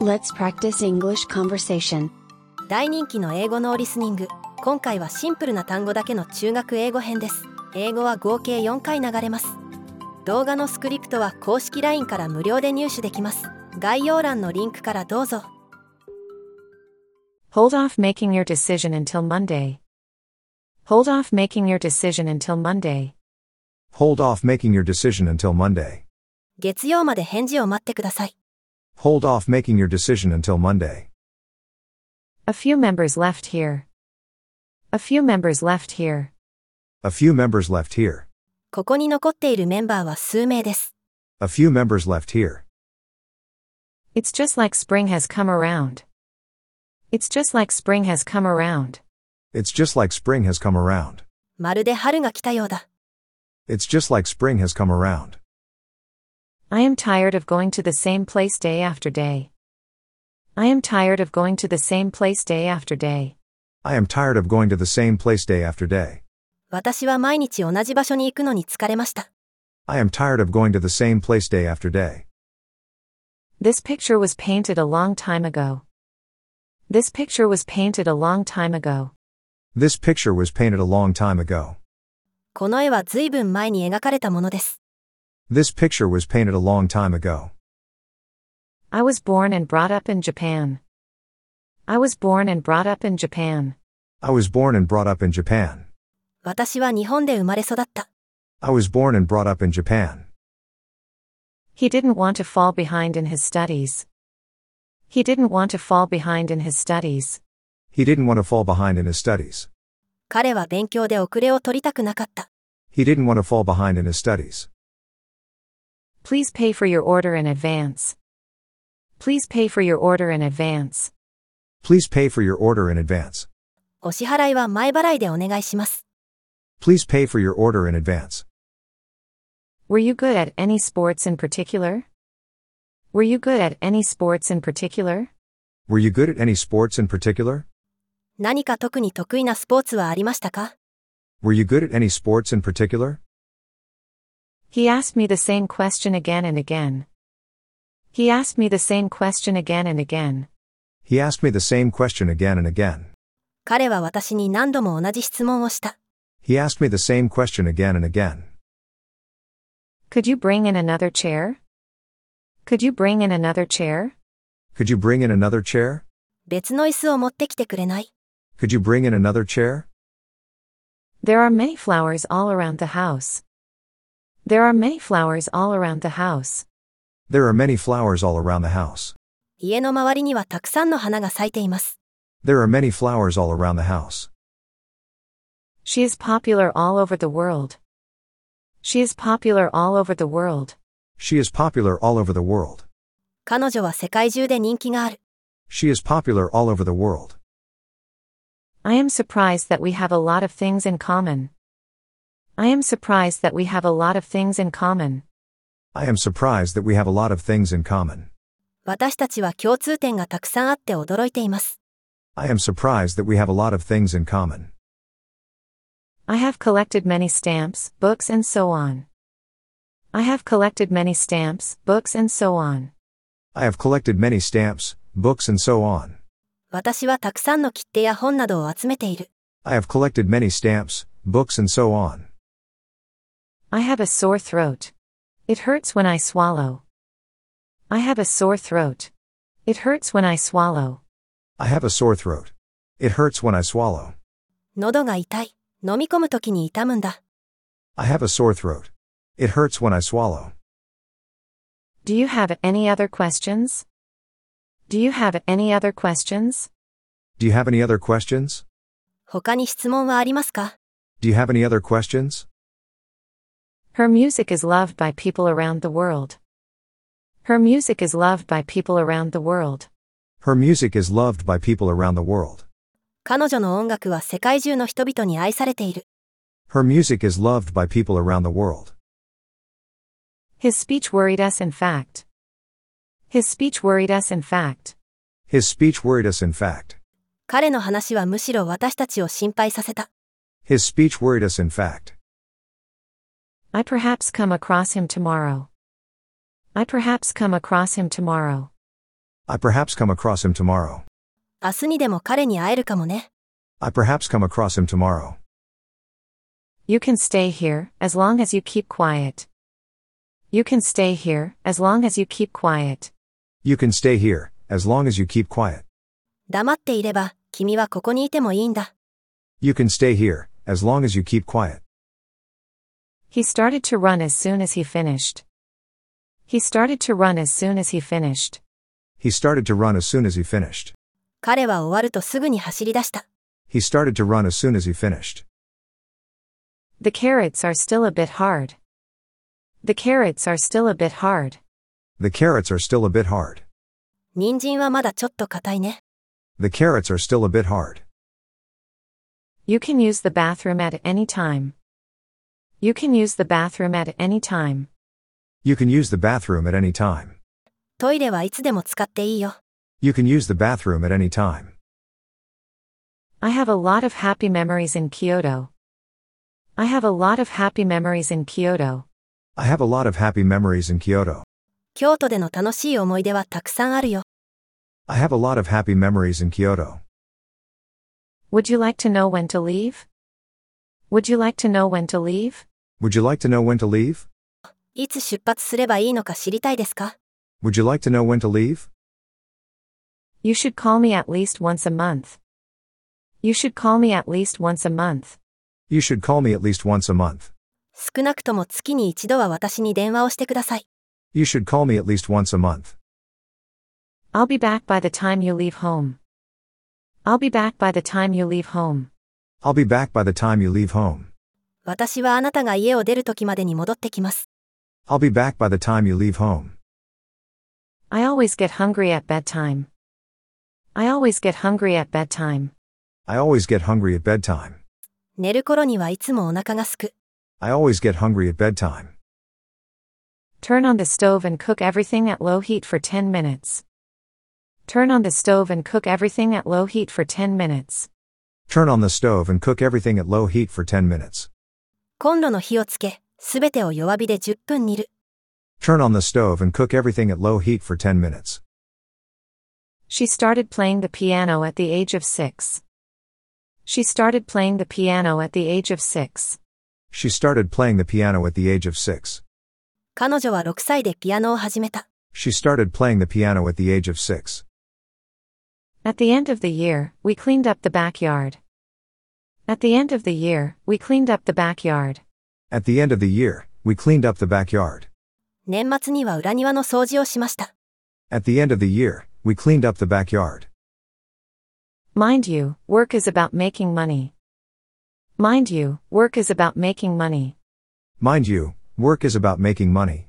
Let's practice English conversation. 大人気の英語のリスニング今回はシンプルな単語だけの中学英語編です英語は合計4回流れます動画のスクリプトは公式 LINE から無料で入手できます概要欄のリンクからどうぞ Hold off making your decision until Monday. Hold off making your decision until Monday. Hold off making your decision until Monday. 月曜まで返事を待ってください Hold off making your decision until Monday. A few members left here. A few members left here. A few members left here. ここに残っているメンバーは数名です A few members left here. It's just like spring has come around. It's just like spring has come around. It's just like spring has come around. まるで春が来たようだ It's just like spring has come around. I am tired of going to the same place day after day. I am tired of going to the same place day after day. I am tired of going to the same place day after day. 私は毎日同じ場所に行くのに疲れました I am tired of going to the same place day after day. This picture was painted a long time ago. This picture was painted a long time ago. This picture was painted a long time ago. この絵は随分前に描かれたものです This picture was painted a long time ago. I was born and brought up in Japan. I was born and brought up in Japan. I was born and brought up in Japan. 私は日本で生まれ育った I was born and brought up in Japan. He didn't want to fall behind in his studies. He didn't want to fall behind in his studies. He didn't want to fall behind in his studies. 彼は勉強で遅れを取りたくなかった He didn't want to fall behind in his studies. Please pay for your order in advance. Please pay for your order in advance. Please pay for your order in advance. お支払いは前払いでお願いします Please pay for your order in advance. Were you good at any sports in particular? Were you good at any sports in particular? Were you good at any sports in particular? 何か特に得意なスポーツはありましたか Were you good at any sports in particular? He asked me the same question again and again. He asked me the same question again and again. He asked me the same question again and again. 彼は私に何度も同じ質問をした。 He asked me the same question again and again. Could you bring in another chair? Could you bring in another chair? Could you bring in another chair? 別の椅子を持ってきてくれない Could you bring in another chair? There are many flowers all around the house. There are many flowers all around the house. There are many flowers all around the house. 家の周りにはたくさんの花が咲いています。 There are many flowers all around the house. She is popular all over the world. She is popular all over the world. She is popular all over the world. 彼女は世界中で人気がある。 She is popular all over the world. I am surprised that we have a lot of things in common. I am surprised that we have a lot of things in common. I am surprised that we have a lot of things in common. 私たちは共通点がたくさんあって驚いています。 I am surprised that we have a lot of things in common. I have collected many stamps, books, and so on. I have collected many stamps, books, and so on. I have collected many stamps, books, and so on. 私はたくさんの切手や本などを集めている。 I have collected many stamps, books, and so on. I have a sore throat. It hurts when I swallow. I have a sore throat. It hurts when I swallow. I have a sore throat. It hurts when I swallow. 喉が痛い。飲み込むときに痛むんだ。 I have a sore throat. It hurts when I swallow. Do you have any other questions? Do you have any other questions? Do you have any other questions? 他に質問はありますか Do you have any other questions? Her music is loved by people around the world. Her music is loved by people around the world. Her music is loved by people around the world. 彼女の音楽は世界中の人々に愛されている。 Her music is loved by people around the world. His speech worried us in fact. His speech worried us in fact. His speech worried us in fact. 彼の話はむしろ私たちを心配させた。 His speech worried us in fact. I perhaps come across him tomorrow. I perhaps come across him tomorrow. I perhaps come across him tomorrow. 明日にでも彼に会えるかもね。 I perhaps come across him tomorrow. You can stay here, as long as you keep quiet. You can stay here, as long as you keep quiet. You can stay here, as long as you keep quiet. 黙っていれば、君はここにいてもいいんだ。 You can stay here, as long as you keep quiet. He started to run as soon as he finished. He started to run as soon as he finished. He started to run as soon as he finished. 彼は終わるとすぐに走り出した。 He started to run as soon as he finished. The carrots are still a bit hard. The carrots are still a bit hard. The carrots are still a bit hard. 人参はまだちょっと硬いね。 The carrots are still a bit hard. You can use the bathroom at any time. You can use the bathroom at any time. You can use the bathroom at any time. トイレはいつでも使っていいよ。 You can use the bathroom at any time. I have a lot of happy memories in Kyoto. I have a lot of happy memories in Kyoto. I have a lot of happy memories in Kyoto. 京都での楽しい思い出はたくさんあるよ。 I have a lot of happy memories in Kyoto. Would you like to know when to leave? Would you like to know when to leave? Would you like to know when to leave? いつ出発すればいいのか知りたいですか Would you like to know when to leave? You should call me at least once a month. You should call me at least once a month. You should call me at least once a month. 少なくとも月に一度は私に電話をしてください。 You should call me at least once a month. I'll be back by the time you leave home. I'll be back by the time you leave home. I'll be back by the time you leave home. 私はあなたが家を出る時までに戻ってきます。 I'll be back by the time you leave home. I always get hungry at bedtime. I always get hungry at bedtime. I always get hungry at bedtime. 寝る頃にはいつもお腹がすく。 I always get hungry at bedtime. Turn on the stove and cook everything at low heat for 10 minutes. Turn on the stove and cook everything at low heat for 10 minutes. Turn on the stove and cook everything at low heat for 10 minutes. コンロの火をつけ、すべてを弱火で10分煮る。 Turn on the stove and cook everything at low heat for 10 minutes. She started playing the piano at the age of six. She started playing the piano at the age of six. She started playing the piano at the age of 6. 彼女は6歳でピアノを始めた。 She started playing the piano at the age of 6. At the end of the year, we cleaned up the backyard. At the end of the year, we cleaned up the backyard. At the end of the year, we cleaned up the backyard. 年末には裏庭の掃除をしました。 At the end of the year, we cleaned up the backyard. Mind you, work is about making money. Mind you, work is about making money. Mind you, work is about making money.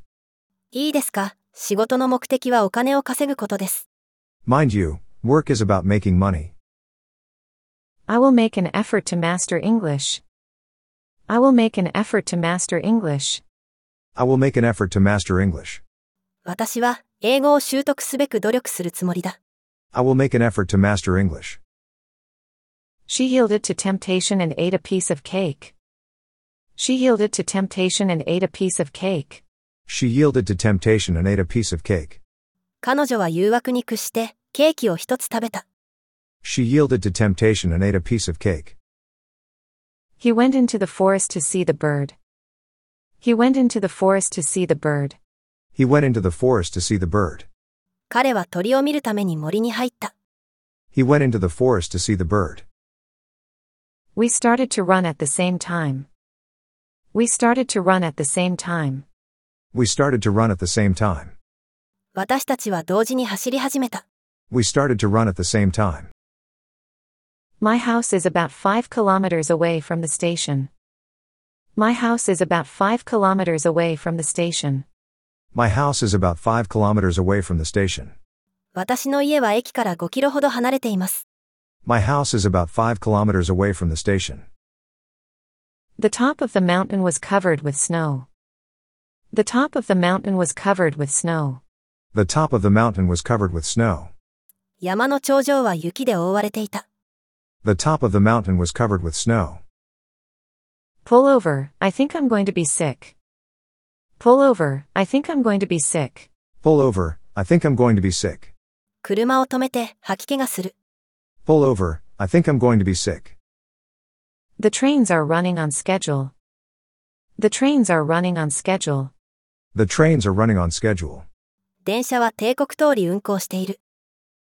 いいですか仕事の目的はお金を稼ぐことです。 Mind you, work is about making money. I will make an effort to master English. I will make an effort to master English. I will make an effort to master English. 私は英語を習得すべく努力するつもりだ。 I will make an effort to master English. She yielded to temptation and ate a piece of cake. She yielded to temptation and ate a piece of cake. She yielded to temptation and ate a piece of cake. 彼女は誘惑に屈して ケーキを一つ食べた。 She yielded to temptation and ate a piece of cake. He went into the forest to see the bird. He went into the forest to see the bird. He went into the forest to see the bird. 彼は鳥を見るために森に入った。 He went into the forest to see the bird. We started to run at the same time. We started to run at the same time. We started to run at the same time. 私たちは同時に走り始めた。 We started to run at the same time. My house is about five kilometers away from the station. My house is about five kilometers away from the station. My house is about five kilometers away from the station. 私の家は駅から5キロほど離れています。 My house is about five kilometers away from the station. The top of the mountain was covered with snow. The top of the mountain was covered with snow. The top of the mountain was covered with snow. 山の頂上は雪で覆われていた。The top of the mountain was covered with snow. Pull over, I think I'm going to be sick. Pull over, I think I'm going to be sick. Pull over, I think I'm going to be sick. 車を止めて吐き気がする。Pull over, I think I'm going to be sick. The trains are running on schedule. The trains are running on schedule. The trains are running on schedule. 電車は定刻通り運行している。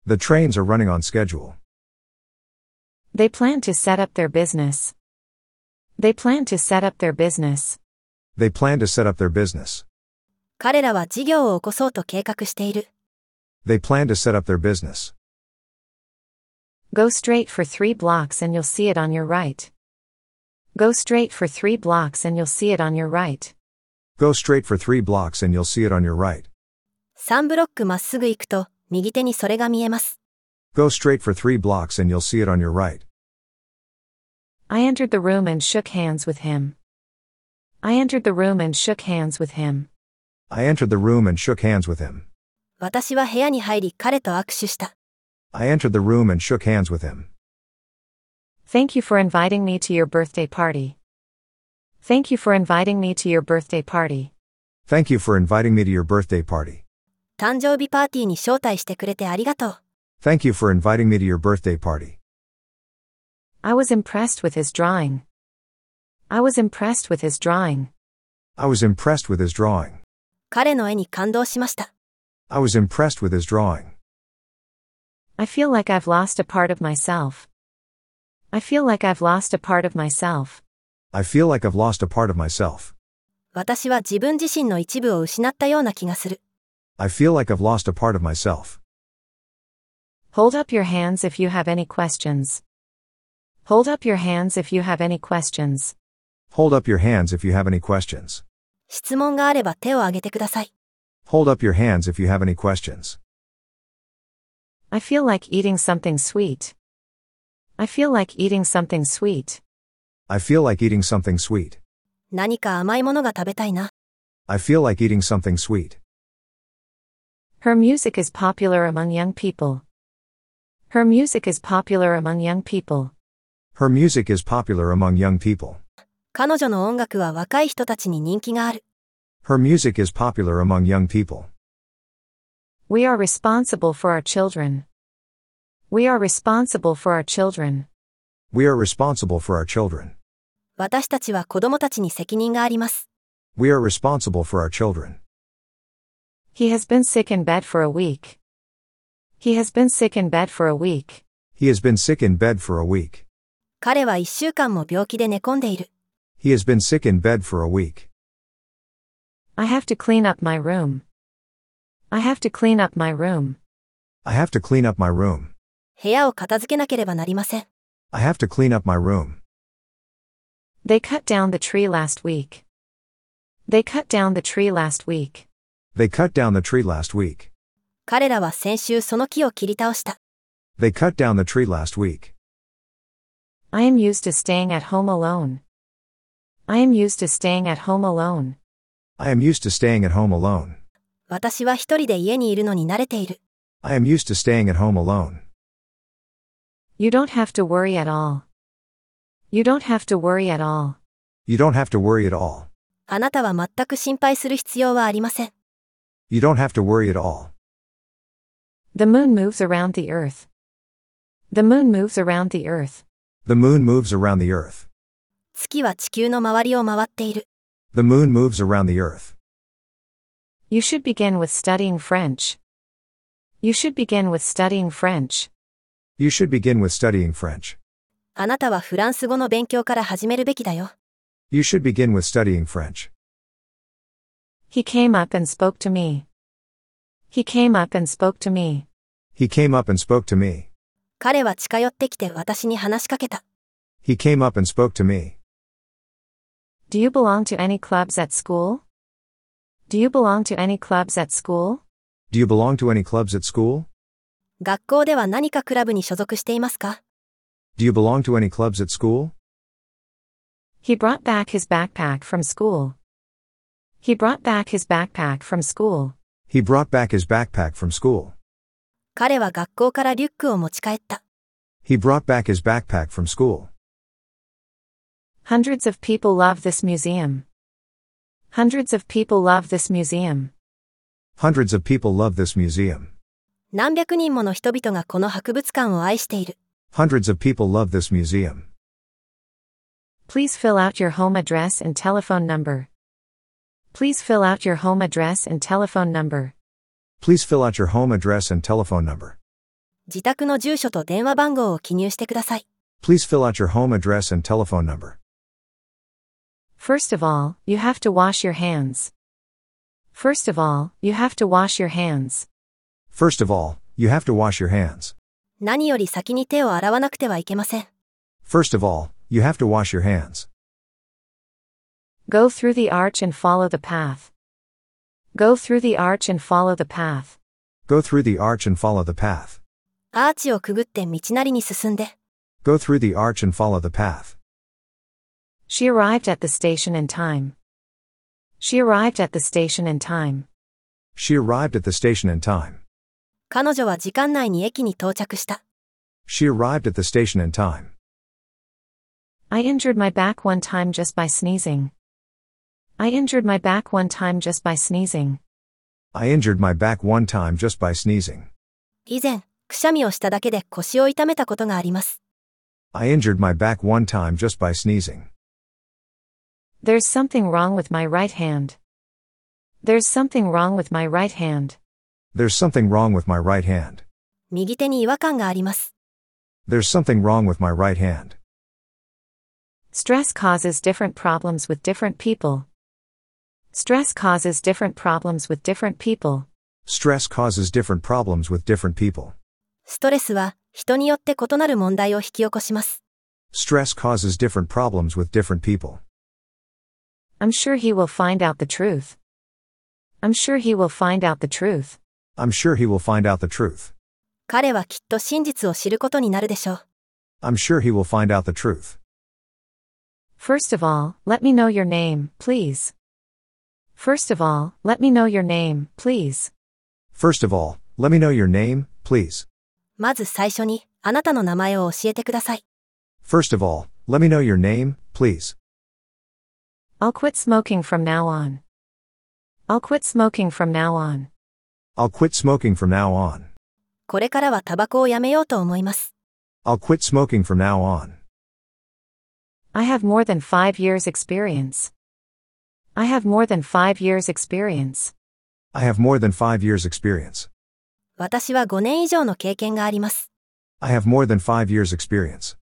The trains are running on schedule. They plan to set up their business. They plan to set up their business. They plan to set up their business. 彼らは事業を起こそうと計画している。 They plan to set up their business. Go straight for three blocks and you'll see it on your right. Go straight for three blocks and you'll see it on your right. Go straight for three blocks and you'll see it on your right. 3ブロックまっすぐ行くと、 右手にそれが見えます。 Go straight for three blocks and you'll see it on your right. I entered the room and shook hands with him. I entered the room and shook hands with him. I entered the room and shook hands with him. 私は部屋に入り彼と握手した。 I entered the room and shook hands with him. Thank you for inviting me to your birthday party. Thank you for inviting me to your birthday party. Thank you for inviting me to your birthday party. 誕生日パーティーに招待してくれてありがとう。 Thank you for inviting me to your birthday party. I was impressed with his drawing. I was impressed with his drawing. I was impressed with his drawing. 彼の絵に感動しました。 I was impressed with his drawing. I feel like I've lost a part of myself. I feel like I've lost a part of myself. I feel like I've lost a part of myself. 私は自分自身の一部を失ったような気がする。 I feel like I've lost a part of myself. Hold up your hands if you have any questions. Hold up your hands if you have any questions. Hold up your hands if you have any questions. 質問があれば手を挙げてください。 Hold up your hands if you have any questions. I feel like eating something sweet. I feel like eating something sweet. I feel like eating something sweet. 何か甘いものが食べたいな。 I feel like eating something sweet. Her music is popular among young people. Her music is popular among young people. Her music is popular among young people. 彼女の音楽は若い人たちに人気がある。 Her music is popular among young people. We are responsible for our children. We are responsible for our children. We are responsible for our children. 私たちは子供たちに責任があります。 We are responsible for our children. He has been sick in bed for a week. He has been sick in bed for a week. He has been sick in bed for a week. 彼は一週間も病気で寝込んでいる。 He has been sick in bed for a week. I have to clean up my room. I have to clean up my room. I have to clean up my room. 部屋を片付けなければなりません。 I have to clean up my room. They cut down the tree last week. They cut down the tree last week. They cut down the tree last week. 彼らは先週その木を切り倒した。 They cut down the tree last week. I am used to staying at home alone. I am used to staying at home alone. I am used to staying at home alone. 私は一人で家にいるのに慣れている。 I am used to staying at home alone. You don't have to worry at all. You don't have to worry at all. You don't have to worry at all. あなたは全く心配する必要はありません。 You don't have to worry at all. The moon moves around the earth. The moon moves around the earth. The moon moves around the earth. 月は地球の周りを回っている。 The moon moves around the earth. You should begin with studying French. You should begin with studying French. You should begin with studying French. あなたはフランス語の勉強から始めるべきだよ。 You should begin with studying French. He came up and spoke to me. He came up and spoke to me. He came up and spoke to me. 彼は近寄ってきて私に話しかけた。 He came up and spoke to me. Do you belong to any clubs at school? Do you belong to any clubs at school? Do you belong to any clubs at school? 学校では何かクラブに所属していますか Do you belong to any clubs at school? He brought back his backpack from school. He brought back his backpack from school. He brought back his backpack from school. 彼は学校からリュックを持ち帰った。 He brought back his backpack from school. Hundreds of people love this museum. Hundreds of people love this museum. Hundreds of people love this museum. 何百人もの人々がこの博物館を愛している。 Hundreds of people love this museum. Please fill out your home address and telephone number. Please fill out your home address and telephone number. Please fill out your home address and telephone number. 自宅の住所と電話番号を記入してください。 Please fill out your home address and telephone number. First of all, you have to wash your hands. First of all, you have to wash your hands. First of all, you have to wash your hands. 何より先に手を洗わなくてはいけません。 First of all, you have to wash your hands. Go through the arch and follow the path. Go through the arch and follow the path. Go through the arch and follow the path. アーチをくぐって道なりに進んで。 Go through the arch and follow the path. She arrived at the station in time. She arrived at the station in time. She arrived at the station in time. 彼女は時間内に駅に到着した。 She arrived at the station in time. I injured my back one time just by sneezing. I injured my back one time just by sneezing. I injured my back one time just by sneezing. 以前、くしゃみをしただけで腰を痛めたことがあります。 I injured my back one time just by sneezing. There's something wrong with my right hand. There's something wrong with my right hand. There's something wrong with my right hand. 右手に違和感があります。 There's something wrong with my right hand. Stress causes different problems with different people. Stress causes different problems with different people. Stress causes different problems with different people. ストレスは人によって異なる問題を引き起こします。 Stress causes different problems with different people. I'm sure he will find out the truth. I'm sure he will find out the truth. I'm sure he will find out the truth. 彼はきっと真実を知ることになるでしょう。 I'm sure he will find out the truth. First of all, let me know your name, please. First of all, let me know your name, please. First of all, let me know your name, please. まず最初に、あなたの名前を教えてください。 First of all, let me know your name, please. I'll quit smoking from now on. I'll quit smoking from now on. I'll quit smoking from now on. これからはタバコをやめようと思います。 I'll quit smoking from now on. I have more than five years experience. I have more than five years experience. I have more than five years experience. 私は5年以上の経験があります。 I have more than five years experience.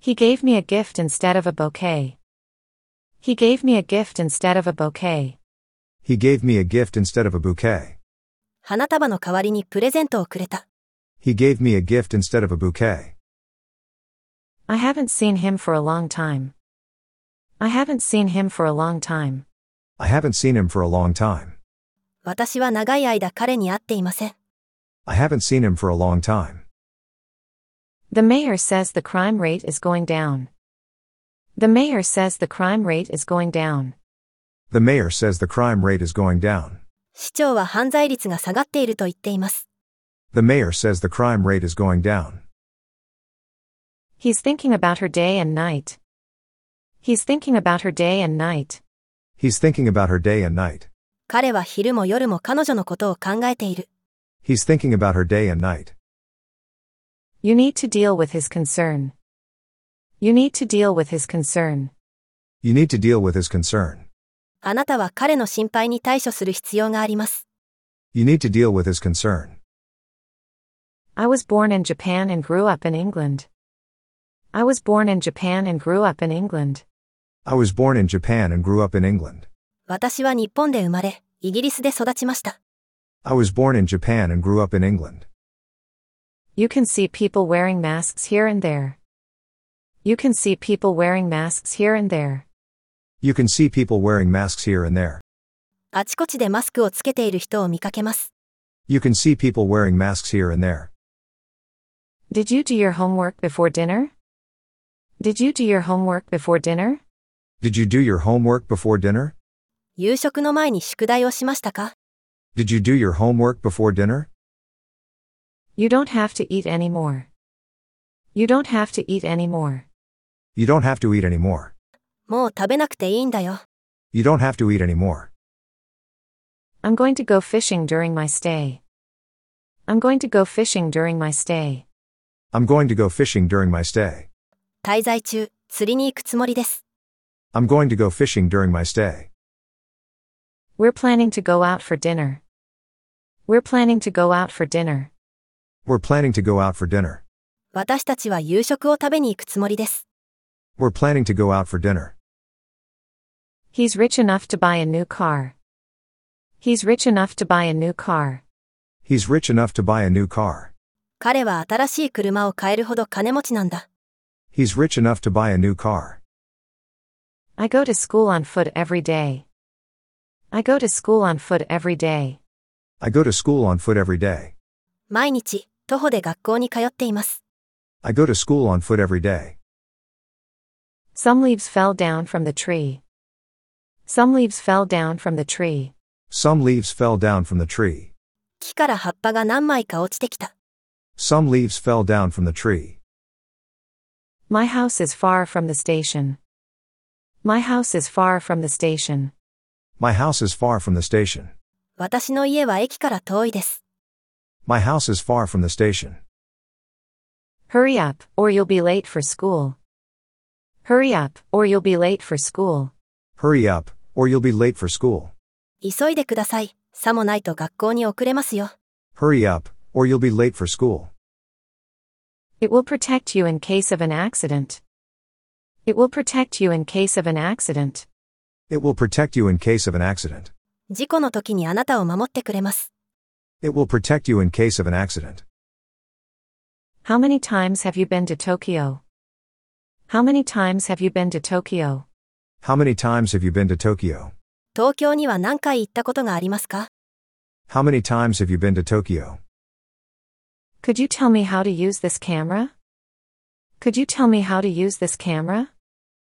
He gave me a gift instead of a bouquet. He gave me a gift instead of a bouquet. He gave me a gift instead of a bouquet. 花束の代わりにプレゼントをくれた。 He gave me a gift instead of a bouquet. I haven't seen him for a long time. I haven't seen him for a long time. I haven't seen him for a long time. 私は長い間彼に会っていません。 I haven't seen him for a long time. The mayor says the crime rate is going down. The mayor says the crime rate is going down. The mayor says the crime rate is going down. 市長は犯罪率が下がっていると言っています。 The mayor says the crime rate is going down. He's thinking about her day and night. He's thinking about her day and night. He's thinking about her day and night. 彼は昼も夜も彼女のことを考えている。 He's thinking about her day and night. You need to deal with his concern. You need to deal with his concern. You need to deal with his concern. あなたは彼の心配に対処する必要があります。 You need to deal with his concern. I was born in Japan and grew up in England. I was born in Japan and grew up in England. I was born in Japan and grew up in England. 私は日本で生まれ、イギリスで育ちました。 I was born in Japan and grew up in England. You can see people wearing masks here and there. You can see people wearing masks here and there. You can see people wearing masks here and there. あちこちでマスクをつけている人を見かけます。 You can see people wearing masks here and there. Did you do your homework before dinner? Did you do your homework before dinner? Did you do your homework before dinner? 夕食の前に宿題をしましたか Did you do your homework before dinner? You don't have to eat anymore. You don't have to eat anymore. You don't have to eat anymore. もう食べなくていいんだよ。 You don't have to eat anymore. I'm going to go fishing during my stay. I'm going to go fishing during my stay. I'm going to go fishing during my stay. 滞在中、釣りに行くつもりです。 I'm going to go fishing during my stay. We're planning to go out for dinner. We're planning to go out for dinner. We're planning to go out for dinner. 私たちは夕食を食べに行くつもりです。 We're planning to go out for dinner. He's rich enough to buy a new car. He's rich enough to buy a new car. He's rich enough to buy a new car. 彼は新しい車を買えるほど金持ちなんだ。 He's rich enough to buy a new car. I go to school on foot every day. I go to school on foot every day. I go to school on foot every day. 毎日、徒歩で学校に通っています。 I go to school on foot every day. Some leaves fell down from the tree. Some leaves fell down from the tree. Some leaves fell down from the tree. 木から葉っぱが何枚か落ちてきた。 Some leaves fell down from the tree. My house is far from the station. My house is far from the station. My house is far from the station. 私の家は駅から遠いです。 My house is far from the station. Hurry up, or you'll be late for school. Hurry up, or you'll be late for school. Hurry up, or you'll be late for school. 急いでください。さもないと学校に遅れますよ。 Hurry up, or you'll be late for school. It will protect you in case of an accident. It will protect you in case of an accident. It will protect you in case of an accident. 事故の時にあなたを守ってくれます。 It will protect you in case of an accident. How many times have you been to Tokyo? How many times have you been to Tokyo? How many times have you been to Tokyo? 東京には何回行ったことがありますか How many times have you been to Tokyo? Could you tell me how to use this camera? Could you tell me how to use this camera?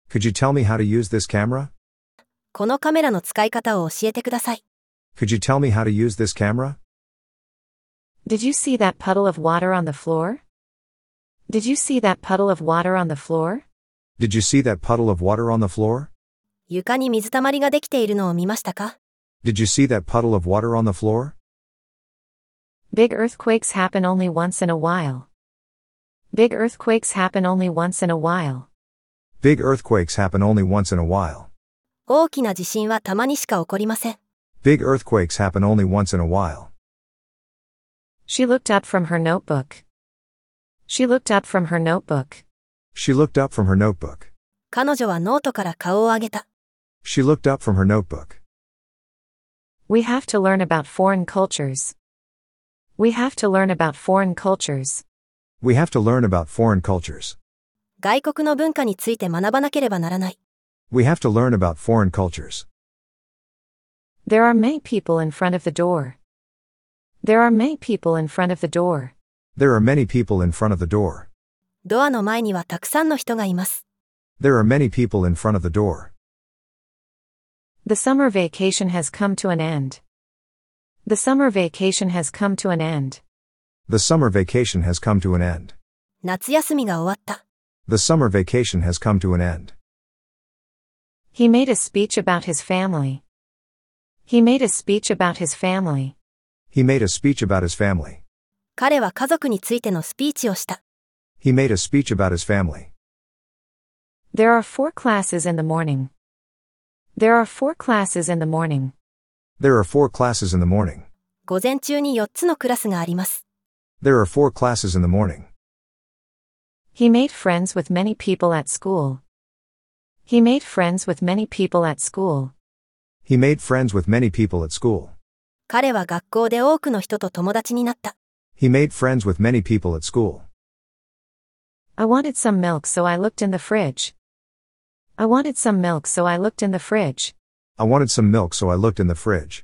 Could you tell me how to use this camera? このカメラの使い方を教えてください。 Could you tell me how to use this camera? Did you see that puddle of water on the floor? Did you see that puddle of water on the floor? Did you see that puddle of water on the floor? 床に水たまりができているのを見ましたか Did you see that puddle of water on the floor? Big earthquakes happen only once in a while. Big earthquakes happen only once in a while. Big earthquakes happen only once in a while. 大きな地震はたまにしか起こりません。 Big earthquakes happen only once in a while. She looked up from her notebook. She looked up from her notebook. She looked up from her notebook. 彼女はノートから顔を上げた。 She looked up from her notebook. We have to learn about foreign cultures. We have to learn about foreign cultures. We have to learn about foreign cultures. 外国の文化について学ばなければならない。 We have to learn about foreign cultures. There are many people in front of the door. There are many people in front of the door. There are many people in front of the door. ドアの前にはたくさんの人がいます。 There are many people in front of the door. The summer vacation has come to an end. The summer vacation has come to an end. The summer vacation has come to an end. 夏休みが終わった。 The summer vacation has come to an end. He made a speech about his family. He made a speech about his family. He made a speech about his family. 彼は家族についてのスピーチをした。 He made a speech about his family. There are four classes in the morning. There are four classes in the morning. There are four classes in the morning. 午前中に4つのクラスがあります。 There are four classes in the morning. He made friends with many people at school. He made friends with many people at school. He made friends with many people at school. 彼は学校で多くの人と友達になった。 He made friends with many people at school. I wanted some milk so I looked in the fridge. I wanted some milk so I looked in the fridge. I wanted some milk so I looked in the fridge.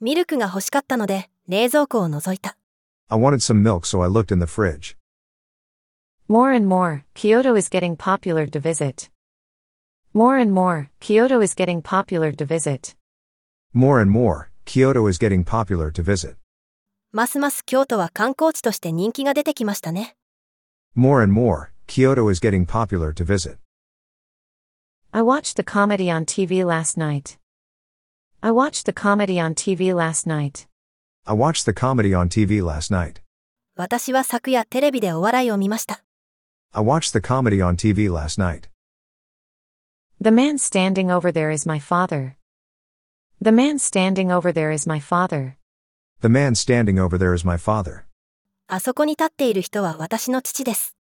ミルクが欲しかったので、冷蔵庫を覗いた。 I wanted some milk so I looked in the fridge. More and more, Kyoto is getting popular to visit. More and more, Kyoto is getting popular to visit. More and more, Kyoto is getting popular to visit. ますます京都は観光地として人気が出てきましたね。 More and more, Kyoto is getting popular to visit. I watched the comedy on TV last night. I watched the comedy on TV last night. I watched the comedy on TV last night. 私は昨夜テレビでお笑いを見ました。 I watched the comedy on TV last night. The man standing over there is my father. The man standing over there is my father. The man standing over there is my father. あそこに立っている人は私の父です。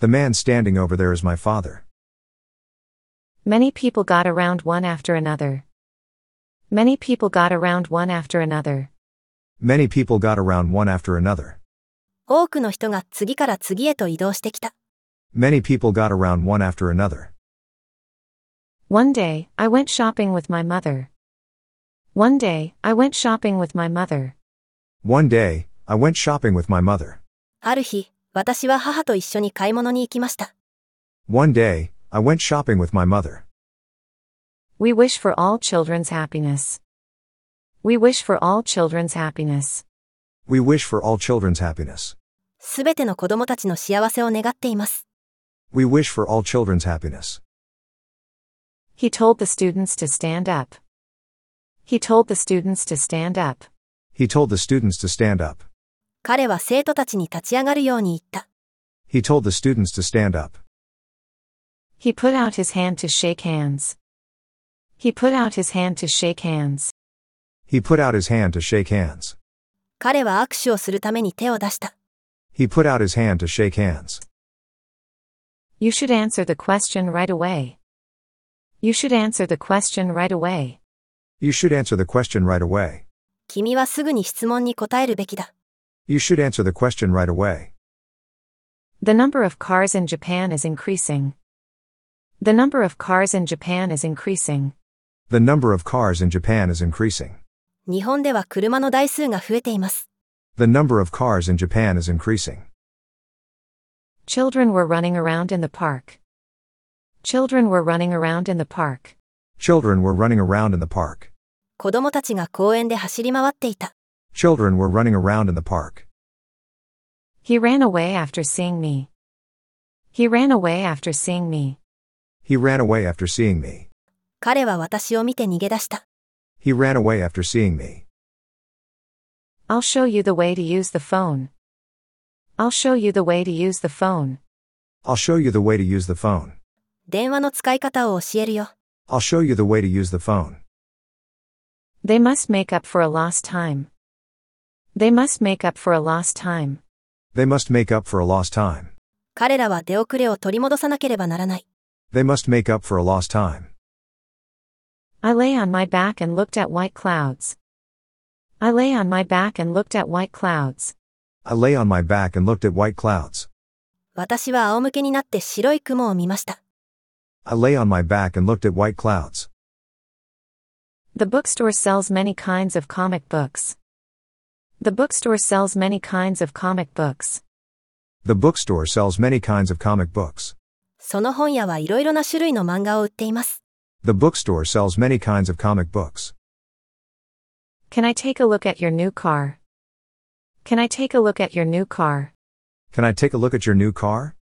The man standing over there is my father. Many people got around one after another. Many people got around one after another. Many people got around one after another. 多くの人が次から次へと移動してきた。 Many people got around one after another. One day, I went shopping with my mother. One day, I went shopping with my mother. One day, I went shopping with my mother. ある日、私は母と一緒に買い物に行きました。 One day, I went shopping with my mother. We wish for all children's happiness. We wish for all children's happiness. We wish for all children's happiness. すべての子供たちの幸せを願っています。 We wish for all children's happiness. He told the students to stand up. He told the students to stand up. He told the students to stand up. 彼は生徒たちに立ち上がるように言った。 He told the students to stand up. He put out his hand to shake hands. He put out his hand to shake hands. He put out his hand to shake hands. 彼は握手をするために手を出した。 He put out his hand to shake hands. You should answer the question right away. You should answer the question right away. You should answer the question right away. 君はすぐに質問に答えるべきだ。 You should answer the question right away. The number of cars in Japan is increasing. The number of cars in Japan is increasing. The number of cars in Japan is increasing. 日本では車の台数が増えています。 The number of cars in Japan is increasing. Children were running around in the park. Children were running around in the park. Children were running around in the park. 子供たちが公園で走り回っていた。 Children were running around in the park. He ran away after seeing me. He ran away after seeing me. He ran away after seeing me. 彼は私を見て逃げ出した。 He ran away after seeing me. I'll show you the way to use the phone. I'll show you the way to use the phone. I'll show you the way to use the phone. 電話の使い方を教えるよ。 I'll show you the way to use the phone. They must make up for a lost time. They must make up for a lost time. They must make up for a lost time. 彼らは出遅れを取り戻さなければならない。 They must make up for a lost time. I lay on my back and looked at white clouds. I lay on my back and looked at white clouds. I lay on my back and looked at white clouds. 私は仰向けになって白い雲を見ました。 I lay on my back and looked at white clouds. The bookstore sells many kinds of comic books. The bookstore sells many kinds of comic books. The bookstore sells many kinds of comic books. その本屋はいろいろな種類の漫画を売っています。 The bookstore sells many kinds of comic books. Can I take a look at your new car? Can I take a look at your new car? Can I take a look at your new car?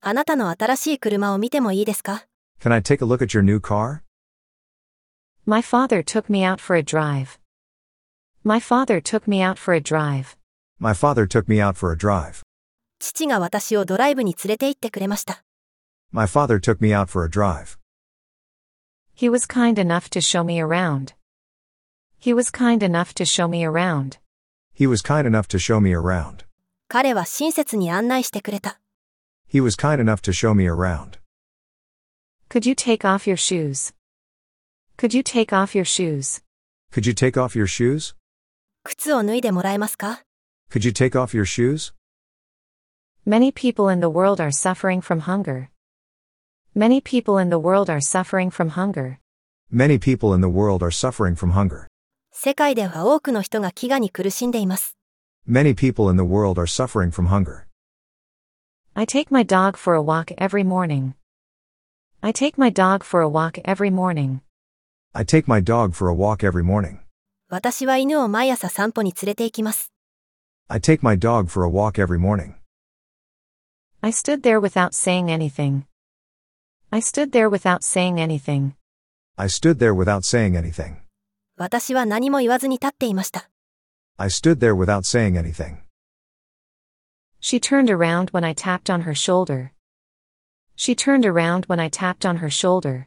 あなたの新しい車を見てもいいですか Can I take a look at your new car? My father took me out for a drive. My father took me out for a drive. My father took me out for a drive. 父が私をドライブに連れて行ってくれました。 My father took me out for a drive. He was kind enough to show me around. He was kind enough to show me around. He was kind enough to show me around. 彼は親切に案内してくれた。 He was kind enough to show me around. Could you take off your shoes? Could you take off your shoes? Could you take off your shoes? 靴を脱いでもらえますか Could you take off your shoes? Many people in the world are suffering from hunger. Many people in the world are suffering from hunger. Many people in the world are suffering from hunger. 世界では多くの人が飢餓に苦しんでいます。 Many people in the world are suffering from hunger. I take my dog for a walk every morning. I take my dog for a walk every morning. I take my dog for a walk every morning. 私は犬を毎朝散歩に連れて行きます。 I take my dog for a walk every morning. I stood there without saying anything. I stood there without saying anything. I stood there without saying anything. 私は何も言わずに立っていました。 I stood there without saying anything. She turned around when I tapped on her shoulder. She turned around when I tapped on her shoulder.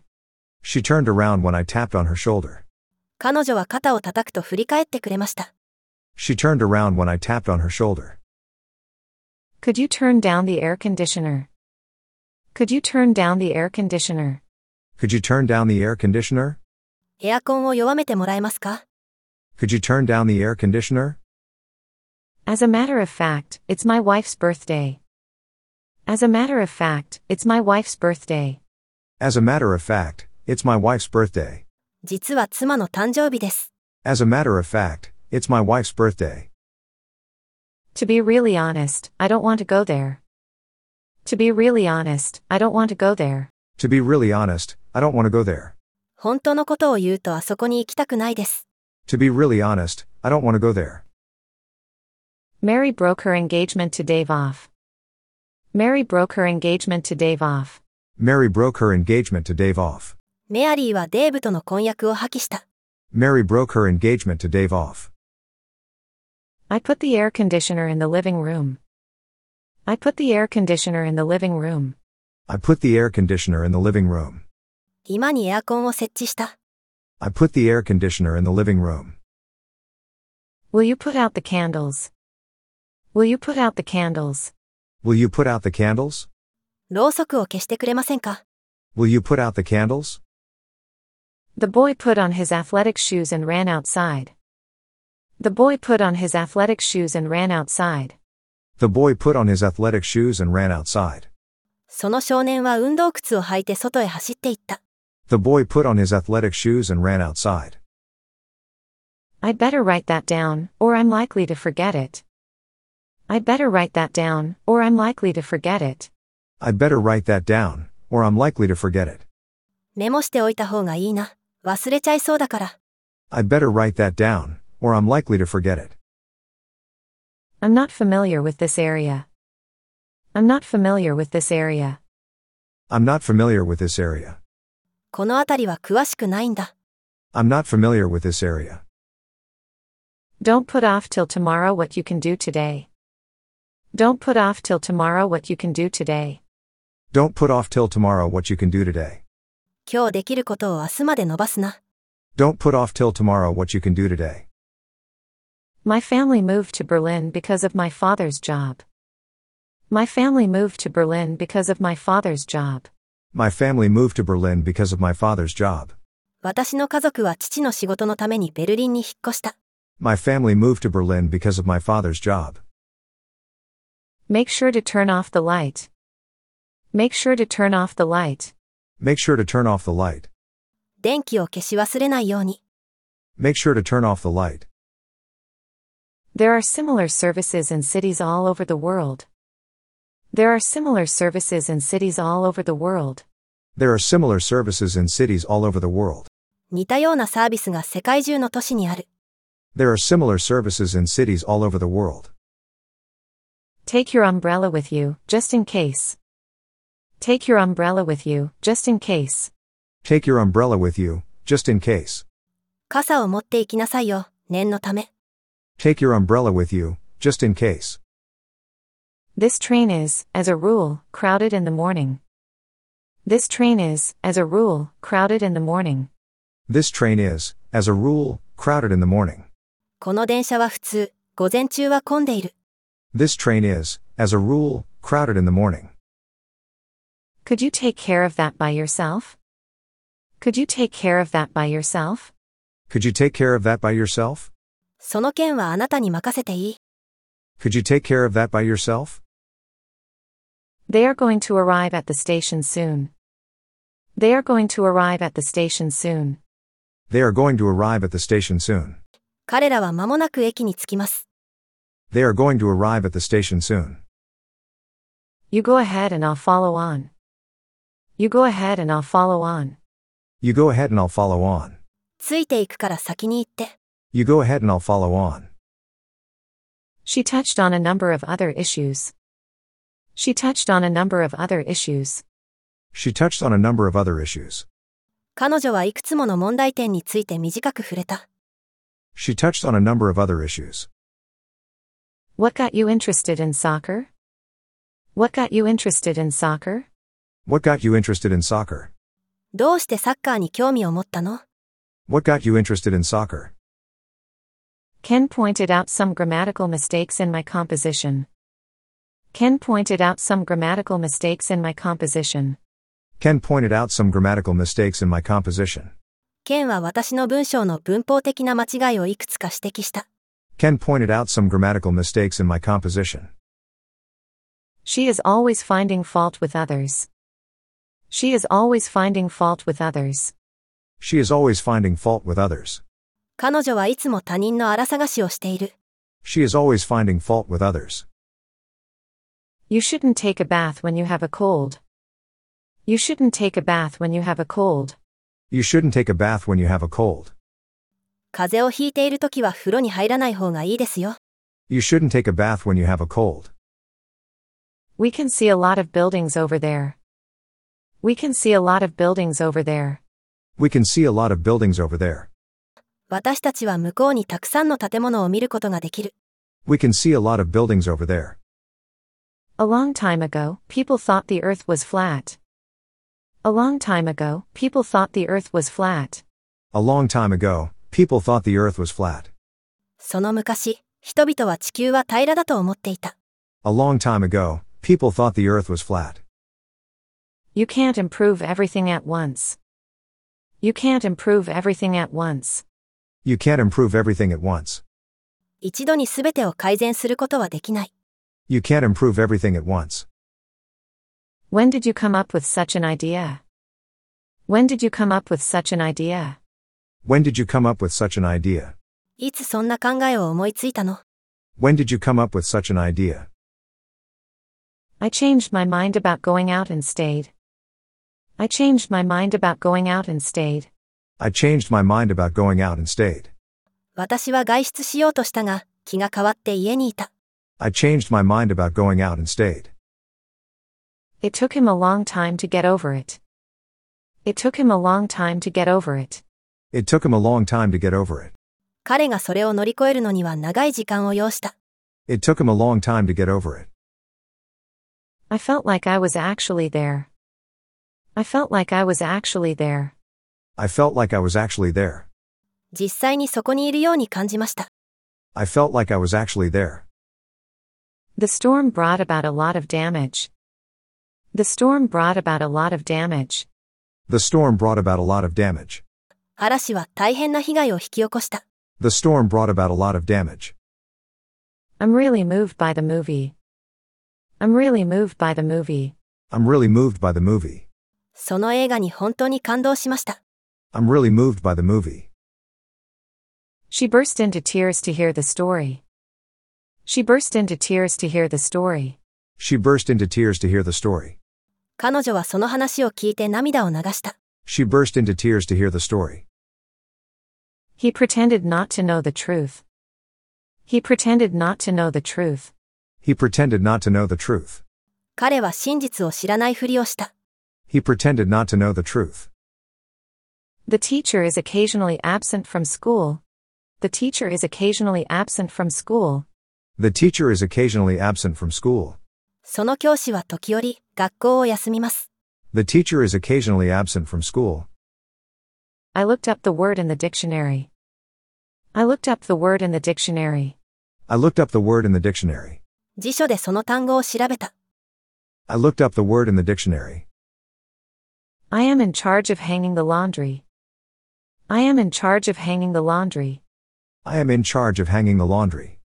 She turned around when I tapped on her shoulder. 彼女は肩を叩くと振り返ってくれました。 She turned around when I tapped on her shoulder. Could you turn down the air conditioner? Could you turn down the air conditioner? Could you turn down the air conditioner? エアコンを弱めてもらえますか Could you turn down the air conditioner? As a matter of fact, it's my wife's birthday. As a matter of fact, it's my wife's birthday. As a matter of fact, it's my wife's birthday. 実は妻の誕生日です。 As a matter of fact, it's my wife's birthday. To be really honest, I don't want to go there. To be really honest, I don't want to go there. To be really honest, I don't want to go there. 本当のことを言うとあそこに行きたくないです。 To be really honest, I don't want to go there. Mary broke her engagement to Dave off. Mary broke her engagement to Dave off. Mary broke her engagement to Dave off. メアリーはデーブとの婚約を破棄した。 Mary broke her engagement to Dave off. I put the air conditioner in the living room. I put the air conditioner in the living room. I put the air conditioner in the living room. 今にエアコンを設置した。 I put the air conditioner in the living room. Will you put out the candles? Will you put out the candles? Will you put out the candles? ろうそくを消してくれませんか Will you put out the candles? The boy put on his athletic shoes and ran outside. The boy put on his athletic shoes and ran outside. The boy put on his athletic shoes and ran outside. その少年は運動靴を履いて外へ走っていった。 The boy put on his athletic shoes and ran outside. I'd better write that down, or I'm likely to forget it. I'd better write that down, or I'm likely to forget it. I'd better write that down, or I'm likely to forget it. メモしておいた方がいいな。忘れちゃいそうだから。 I'd better write that down, or I'm likely to forget it. I'm not familiar with this area. I'm not familiar with this area. I'm not familiar with this area. この辺りは詳しくないんだ。 I'm not familiar with this area. Don't put off till tomorrow what you can do today. Don't put off till tomorrow what you can do today. Don't put off till tomorrow what you can do today. 今日できることを明日まで伸ばすな。 Don't put off till tomorrow what you can do today. My family moved to Berlin because of my father's job. My family moved to Berlin because of my father's job. My family moved to Berlin because of my father's job. 私の家族は父の仕事のためにベルリンに引っ越した。 My family moved to Berlin because of my father's job. Make sure to turn off the light. Make sure to turn off the light. Make sure to turn off the light. 電気を消し忘れないように。 Make sure to turn off the light. There are similar services in cities all over the world. There are similar services in cities all over the world. There are similar services in cities all over the world. 似たようなサービスが世界中の都市にある。 There are similar services in cities all over the world. Take your umbrella with you, just in case. Take your umbrella with you, just in case. Take your umbrella with you, just in case. 傘を持って行きなさいよ、念のため。 Take your umbrella with you, just in case. This train is, as a rule, crowded in the morning. This train is, as a rule, crowded in the morning. This train is, as a rule, crowded in the morning. この電車は普通、午前中は混んでいる。 This train is, as a rule, crowded in the morning. Could you take care of that by yourself? Could you take care of that by yourself? Could you take care of that by yourself? その件はあなたに任せていい。 Could you take care of that by yourself? They are going to arrive at the station soon. They are going to arrive at the station soon. They are going to arrive at the station soon. 彼らは間もなく駅に着きます。 They are going to arrive at the station soon. You go ahead and I'll follow on. You go ahead and I'll follow on. You go ahead and I'll follow on. ついていくから先に行って。 You go ahead and I'll follow on. She touched on a number of other issues. She touched on a number of other issues. She touched on a number of other issues. 彼女はいくつもの問題点について短く触れた。 She touched on a number of other issues. What got you interested in soccer? What got you interested in soccer? What got you interested in soccer? どうしてサッカーに興味を持ったの What got you interested in soccer? Ken pointed out some grammatical mistakes in my composition. Ken pointed out some grammatical mistakes in my composition. Ken pointed out some grammatical mistakes in my composition. ケンは私の文章の文法的な間違いをいくつか指摘した。 Ken pointed out some grammatical mistakes in my composition. She is always finding fault with others. She is always finding fault with others. She is always finding fault with others. 彼女はいつも他人の荒探しをしている。 She is always finding fault with others. You shouldn't take a bath when you have a cold. You shouldn't take a bath when you have a cold. You shouldn't take a bath when you have a cold. 風邪をひいている時は風呂に入らない方がいいですよ。 You shouldn't take a bath when you have a cold. We can see a lot of buildings over there. We can see a lot of buildings over there. We can see a lot of buildings over there. 私たちは向こうにたくさんの建物を見ることができる。 We can see a lot of buildings over there. A long time ago, people thought the earth was flat. A long time ago, people thought the earth was flat. A long time ago, people thought the earth was flat. その昔、人々は地球は平らだと思っていた。 A long time ago, people thought the earth was flat. You can't improve everything at once. You can't improve everything at once. You can't improve everything at once. 一度に全てを改善することはできない。 You can't improve everything at once. When did you come up with such an idea? When did you come up with such an idea? When did you come up with such an idea? いつそんな考えを思いついたの When did you come up with such an idea? I changed my mind about going out and stayed. I changed my mind about going out and stayed. I changed my mind about going out and stayed. 私は外出しようとしたが、気が変わって家にいた。 I changed my mind about going out and stayed. It took him a long time to get over it. It took him a long time to get over it. It took him a long time to get over it. 彼がそれを乗り越えるのには長い時間を要した。 It took him a long time to get over it. I felt like I was actually there. I felt like I was actually there. I felt like I was actually there. 実際にそこにいるように感じました。 I felt like I was actually there. The storm brought about a lot of damage. The storm brought about a lot of damage. The storm brought about a lot of damage. 嵐は大変な被害を引き起こした。 The storm brought about a lot of damage. I'm really moved by the movie. I'm really moved by the movie. I'm really moved by the movie. その映画に本当に感動しました。 I'm really moved by the movie. She burst into tears to hear the story. She burst into tears to hear the story. She burst into tears to hear the story. 彼女はその話を聞いて涙を流した。 She burst into tears to hear the story. He pretended not to know the truth. He pretended not to know the truth. He pretended not to know the truth. 彼は真実を知らないふりをした。 He pretended not to know the truth. The teacher is occasionally absent from school. The teacher is occasionally absent from school. The teacher is occasionally absent from school. その教師は時折、学校を休みます。 The teacher is occasionally absent from school. I looked up the word in the dictionary. I looked up the word in the dictionary. I looked up the word in the dictionary. 辞書でその単語を調べた。 I looked up the word in the dictionary. I am in charge of hanging the laundry. I am in charge of hanging the laundry. I am in charge of hanging the laundry.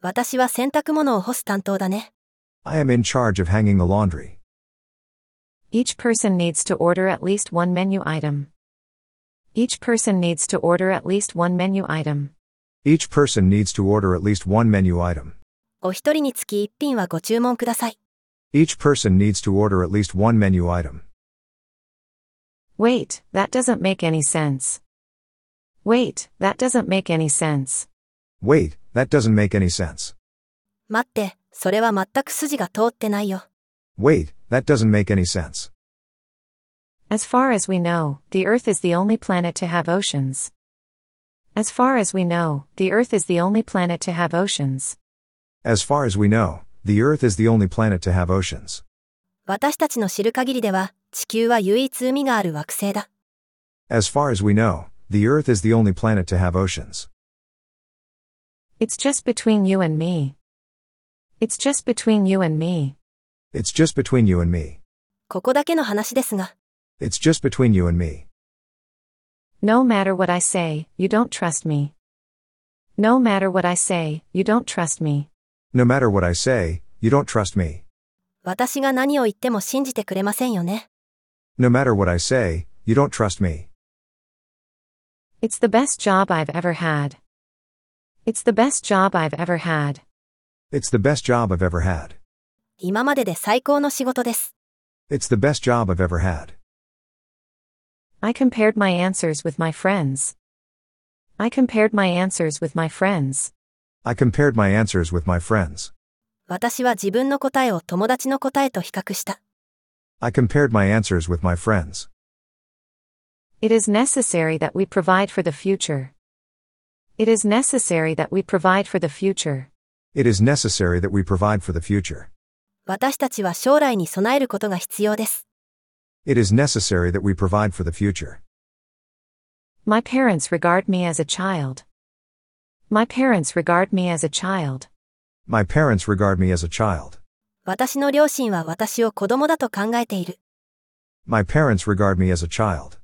私は洗濯物を干す担当だね。 I am in charge of hanging the laundry. Each person needs to order at least one menu item. Each person needs to order at least one menu item. Each person needs to order at least one menu item. お一人につき一品はご注文ください。 Each person needs to order at least one menu item. Wait, that doesn't make any sense. Wait, that doesn't make any sense. Wait, that doesn't make any sense. 待って、それは全く筋が通ってないよ。 Wait, that doesn't make any sense. As far as we know, the Earth is the only planet to have oceans. As far as we know, the Earth is the only planet to have oceans. As far as we know, The Earth is the only planet to have oceans. 私たちの知る限りでは、地球は唯一海がある惑星だ。 As far as we know, the Earth is the only planet to have oceans. It's just between you and me. It's just between you and me. It's just between you and me. ここだけの話ですが、 It's just between you and me. No matter what I say, you don't trust me. No matter what I say, you don't trust me. No matter what I say, you don't trust me. 私が何を言っても信じてくれませんよね。 No matter what I say, you don't trust me. It's the best job I've ever had. It's the best job I've ever had. It's the best job I've ever had. 今までで最高の仕事です。 It's the best job I've ever had. I compared my answers with my friends. I compared my answers with my friends. I compared my answers with my friends. 私は自分の答えを友達の答えと比較した。 I compared my answers with my friends. It is necessary that we provide for the future. It is necessary that we provide for the future. It is necessary that we provide for the future. 私たちは将来に備えることが必要です。 It is necessary that we provide for the future. My parents regard me as a child. My parents regard me as a child. My parents regard me as a child. 私の両親は私を子供だと考えている。 My parents regard me as a child.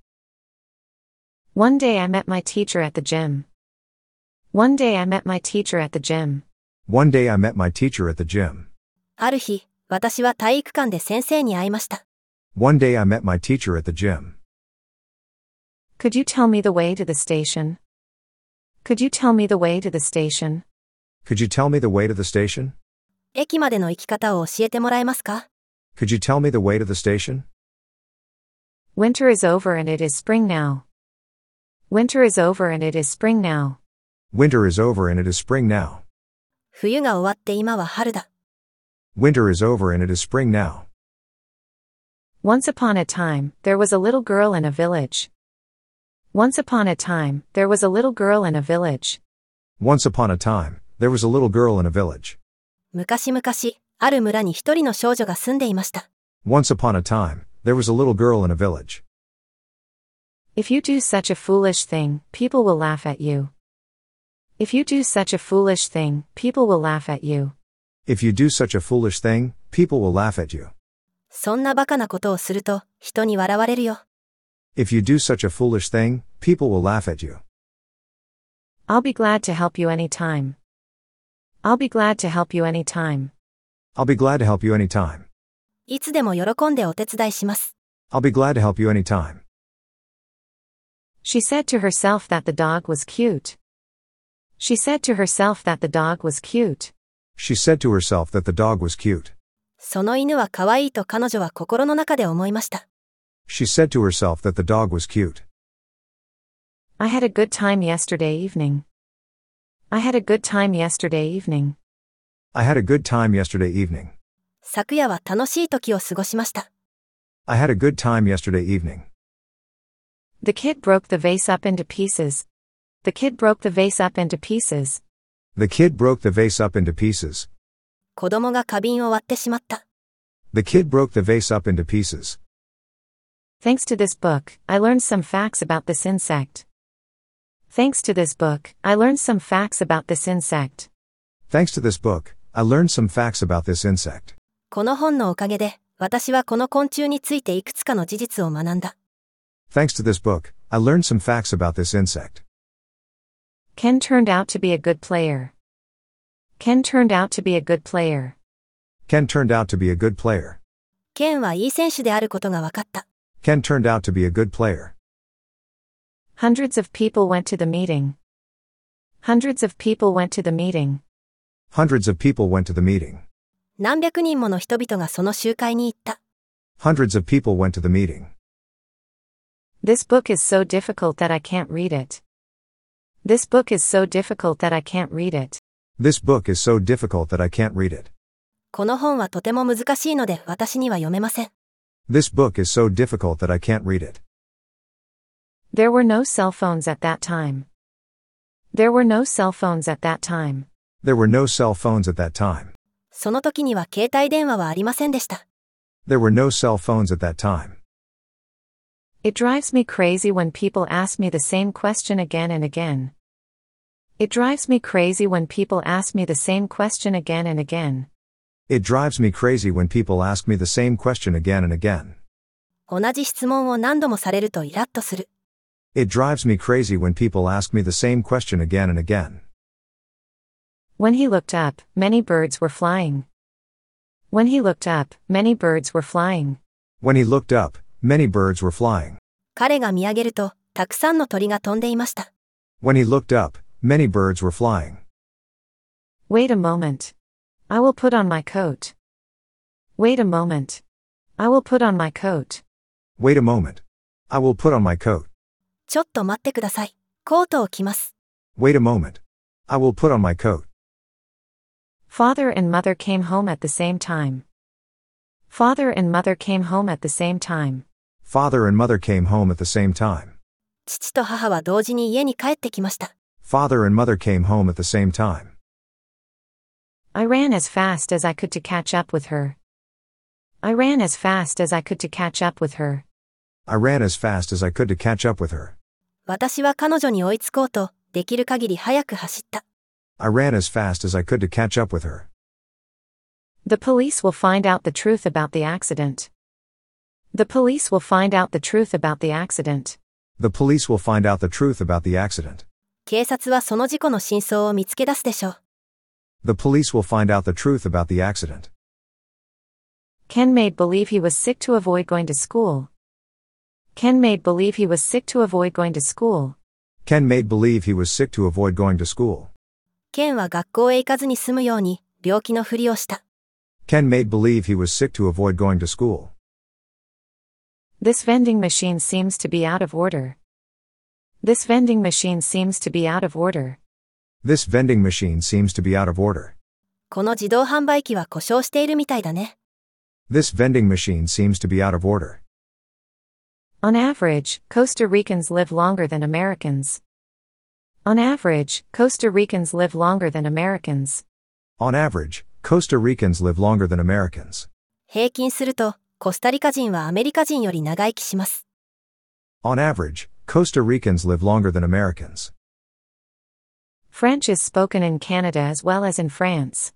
One day I met my teacher at the gym. One day I met my teacher at the gym. One day I met my teacher at the gym. ある日、私は体育館で先生に会いました。 One day I met my teacher at the gym. Could you tell me the way to the station? Could you tell me the way to the station? Could you tell me the way to the station? 駅までの行き方を教えてもらえますか Could you tell me the way to the station? Winter is over and it is spring now. Winter is over and it is spring now. Winter is over and it is spring now. 冬が終わって今は春だ。 Winter is over and it is spring now. Once upon a time, there was a little girl in a village. Once upon a time, there was a little girl in a village. Once upon a time, there was a little girl in a village. 昔々、ある村に一人の少女が住んでいました。 Once upon a time, there was a little girl in a village. If you do such a foolish thing, people will laugh at you. If you do such a foolish thing, people will laugh at you. If you do such a foolish thing, people will laugh at you. そんなバカなことをすると、人に笑われるよ。 If you do such a foolish thing, people will laugh at you. I'll be glad to help you anytime. I'll be glad to help you anytime. I'll be glad to help you anytime. いつでも喜んでお手伝いします。 I'll be glad to help you anytime. She said to herself that the dog was cute. She said to herself that the dog was cute. She said to herself that the dog was cute. その犬は可愛いと彼女は心の中で思いました。 She said to herself that the dog was cute. I had a good time yesterday evening. I had a good time yesterday evening. I had a good time yesterday evening. 昨夜は楽しい時を過ごしました。 I had a good time yesterday evening. The kid broke the vase up into pieces. The kid broke the vase up into pieces. The kid broke the vase up into pieces. 子供が花瓶を割ってしまった。 The kid broke the vase up into pieces. Thanks to this book, I learned some facts about this insect. Thanks to this book, I learned some facts about this insect. Thanks to this book, I learned some facts about this insect. この本のおかげで、私はこの昆虫についていくつかの事実を学んだ。 Thanks to this book, I learned some facts about this insect. Ken turned out to be a good player. Ken turned out to be a good player. Ken turned out to be a good player. ケンはいい選手であることが分かった。 Ken turned out to be a good player. Hundreds of people went to the meeting. Hundreds of people went to the meeting. Hundreds of people went to the meeting. 何百人もの人々がその集会に行った。 Hundreds of people went to the meeting. This book is so difficult that I can't read it. This book is so difficult that I can't read it. This book is so difficult that I can't read it. この本はとても難しいので私には読めません。 This book is so difficult that I can't read it. There were no cell phones at that time. There were no cell phones at that time. There were no cell phones at that time. その時には携帯電話はありませんでした。 There were no cell phones at that time. It drives me crazy when people ask me the same question again and again. It drives me crazy when people ask me the same question again and again. It drives me crazy when people ask me the same question again and again. 同じ質問を何度もされるとイラッとする。 It drives me crazy when people ask me the same question again and again. When he looked up, many birds were flying. When he looked up, many birds were flying. When he looked up, many birds were flying. 彼が見上げると、たくさんの鳥が飛んでいました。 When he looked up, many birds were flying. Wait a moment. I will put on my coat. Wait a moment. I will put on my coat. Wait a moment. I will put on my coat. ちょっと待ってください。コートを着ます。 Wait a moment. I will put on my coat. Father and mother came home at the same time. Father and mother came home at the same time. Father and mother came home at the same time. 父と母は同時に家に帰ってきました。 Father and mother came home at the same time. I ran as fast as I could to catch up with her. I ran as fast as I could to catch up with her. I ran as fast as I could to catch up with her. 私は彼女に追いつこうと、できる限り早く走った。 I ran as fast as I could to catch up with her. The police will find out the truth about the accident. The police will find out the truth about the accident. The police will find out the truth about the accident. 警察はその事故の真相を見つけ出すでしょう。 The police will find out the truth about the accident. Ken made believe he was sick to avoid going to school. Ken made believe he was sick to avoid going to school. Ken made believe he was sick to avoid going to school. ケンは学校へ行かずに済むように、病気のふりをした。 Ken made believe he was sick to avoid going to school. This vending machine seems to be out of order. This vending machine seems to be out of order. This vending machine seems to be out of order. この自動販売機は故障しているみたいだね。 This vending machine seems to be out of order. On average, Costa Ricans live longer than Americans. On average, Costa Ricans live longer than Americans. On average, Costa Ricans live longer than Americans. 平均すると、 コスタリカ人はアメリカ人より長生きします。 On average, Costa Ricans live longer than Americans. French is spoken in Canada as well as in France.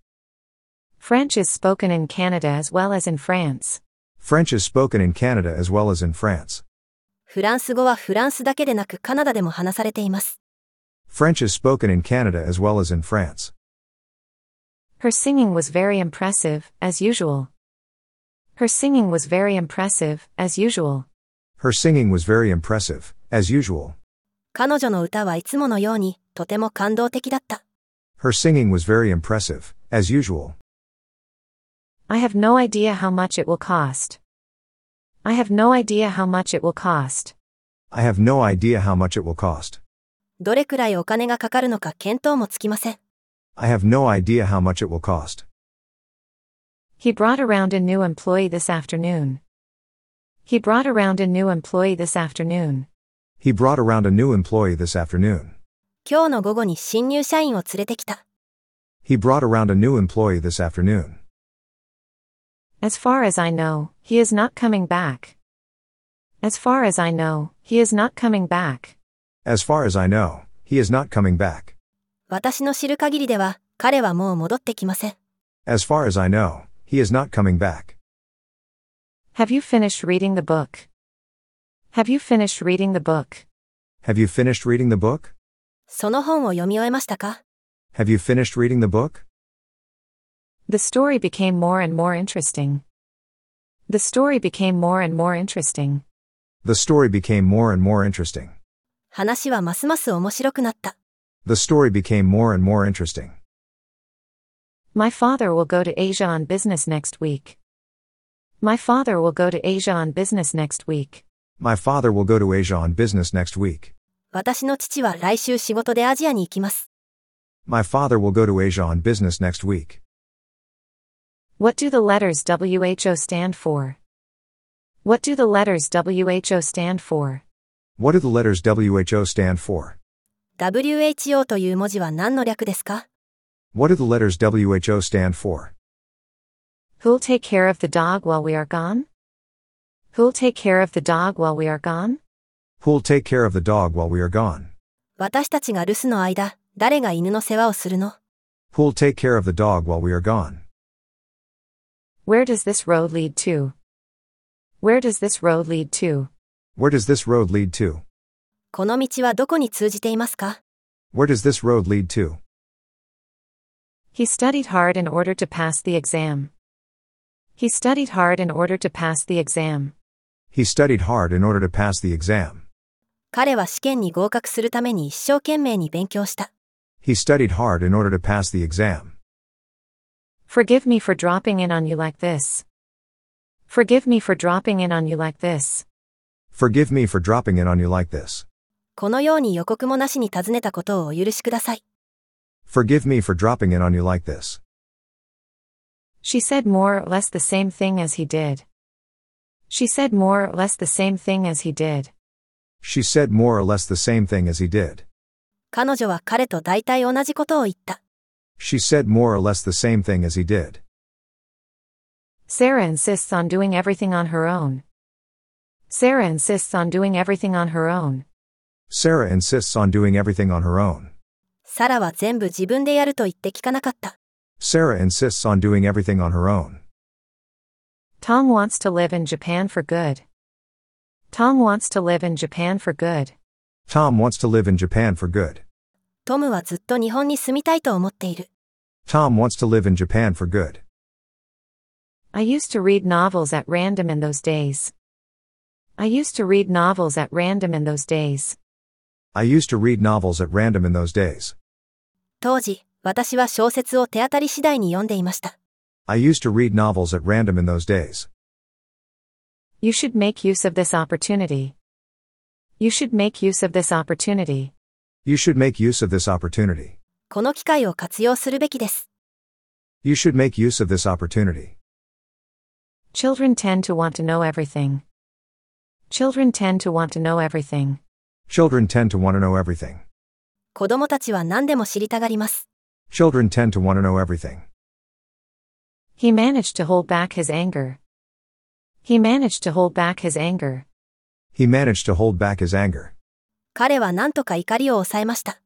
French is spoken in Canada as well as in France. French is spoken in Canada as well as in France. フランス語はフランスだけでなくカナダでも話されています。 French is spoken in Canada as well as in France. Her singing was very impressive, as usual. Her singing was very impressive, as usual. Her singing was very impressive, as usual. 彼女の歌はいつものように、とても感動的だった。 Her singing was very impressive, as usual. I have no idea how much it will cost. I have no idea how much it will cost. I have no idea how much it will cost. どれくらいお金がかかるのか見当もつきません。 I have no idea how much it will cost. He brought around a new employee this afternoon. He brought around a new employee this afternoon. He brought around a new employee this afternoon. 今日の午後に新入社員を連れてきた。 He brought around a new employee this afternoon. As far as I know, he is not coming back. As far as I know, he is not coming back. As far as I know, he is not coming back. 私の知る限りでは、彼はもう戻ってきません。 As far as I know, he is not coming back. Have you finished reading the book? Have you finished reading the book? Have you finished reading the book? その本を読み終えましたか Have you finished reading the book? The story became more and more interesting. The story became more and more interesting. The story became more and more interesting. 話はますます面白くなった。 The story became more and more interesting. My father will go to Asia on business next week. My father will go to Asia on business next week. My father will go to Asia on business next week. 私の父は来週仕事でアジアに行きます。 My father will go to Asia on business next week. What do the letters WHO stand for? What do the letters WHO stand for? What do the letters WHO stand for? WHO という文字は何の略ですか What do the letters WHO stand for? Who'll take care of the dog while we are gone? Who'll take care of the dog while we are gone? Who'll take care of the dog while we are gone? 私たちが留守の間、誰が犬の世話をするの Who'll take care of the dog while we are gone? Where does this road lead to? Where does this road lead to? Where does this road lead to? この道はどこに通じていますか Where does this road lead to? He studied hard in order to pass the exam. He studied hard in order to pass the exam. He studied hard in order to pass the exam. 彼は試験に合格するために一生懸命に勉強した。 He studied hard in order to pass the exam. Forgive me for dropping in on you like this. Forgive me for dropping in on you like this. Forgive me for dropping in on you like this. このように予告もなしに尋ねたことをお許しください。 Forgive me for dropping in on you like this. She said more or less the same thing as he did. She said more or less the same thing as he did. She said more or less the same thing as he did. 彼女は彼と大体同じことを言った。 She said more or less the same thing as he did. Sarah insists on doing everything on her own. Sarah insists on doing everything on her own. Sarah insists on doing everything on her own. サラは全部自分でやると言って聞かなかった。 Sarah insists on doing everything on her own. Tom wants to live in Japan for good. Tom wants to live in Japan for good. Tom wants to live in Japan for good. トムはずっと日本に住みたいと思っている。 Tom wants to live in Japan for good. I used to read novels at random in those days. I used to read novels at random in those days. I used to read novels at random in those days. 当時、私は小説を手当たり次第に読んでいました。 I used to read novels at random in those days. You should make use of this opportunity. You should make use of this opportunity. You should make use of this opportunity. この機会を活用するべきです。 You should make use of this opportunity. Children tend to want to know everything. Children tend to want to know everything. Children tend to want to know everything. 子供たちは何でも知りたがります。 Children tend to want to know everything. He managed to hold back his anger. He managed to hold back his anger. He managed to hold back his anger. 彼は何とか怒りを抑えました。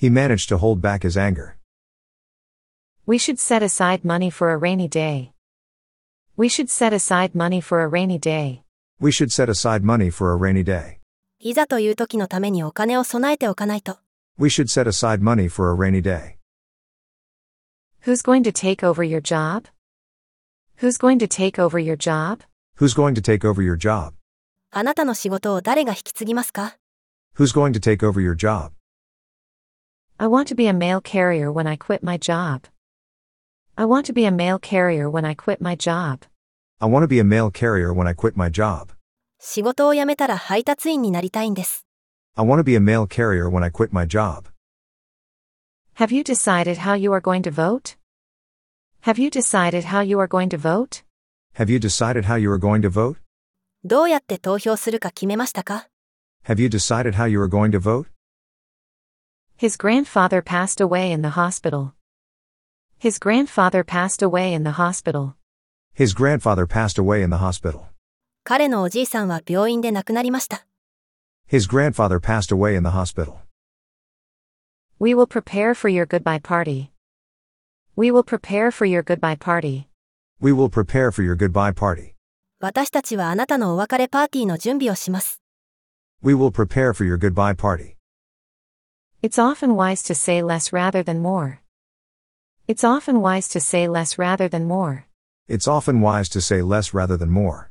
He managed to hold back his anger. We should set aside money for a rainy day. We should set aside money for a rainy day. We should set aside money for a rainy day. いざという時のためにお金を備えておかないと。 We should set aside money for a rainy day. Who's going to take over your job? Who's going to take over your job? Who's going to take over your job? あなたの仕事を誰が引き継ぎますか Who's going to take over your job? I want to be a mail carrier when I quit my job. I want to be a mail carrier when I quit my job. I want to be a mail carrier when I quit my job. 仕事を辞めたら配達員になりたいんです。 I want to be a mail carrier when I quit my job. Have you decided how you are going to vote? Have you decided how you are going to vote? Have you decided how you are going to vote? どうやって投票するか決めましたか Have you decided how you are going to vote? His grandfather passed away in the hospital. His grandfather passed away in the hospital. His grandfather passed away in the hospital. 彼のおじいさんは病院で亡くなりました。 His grandfather passed away in the hospital. We will prepare for your goodbye party. We will prepare for your goodbye party. We will prepare for your goodbye party. 私たちはあなたのお別れパーティーの準備をします。 We will prepare for your goodbye party. It's often wise to say less rather than more. It's often wise to say less rather than more. It's often wise to say less rather than more.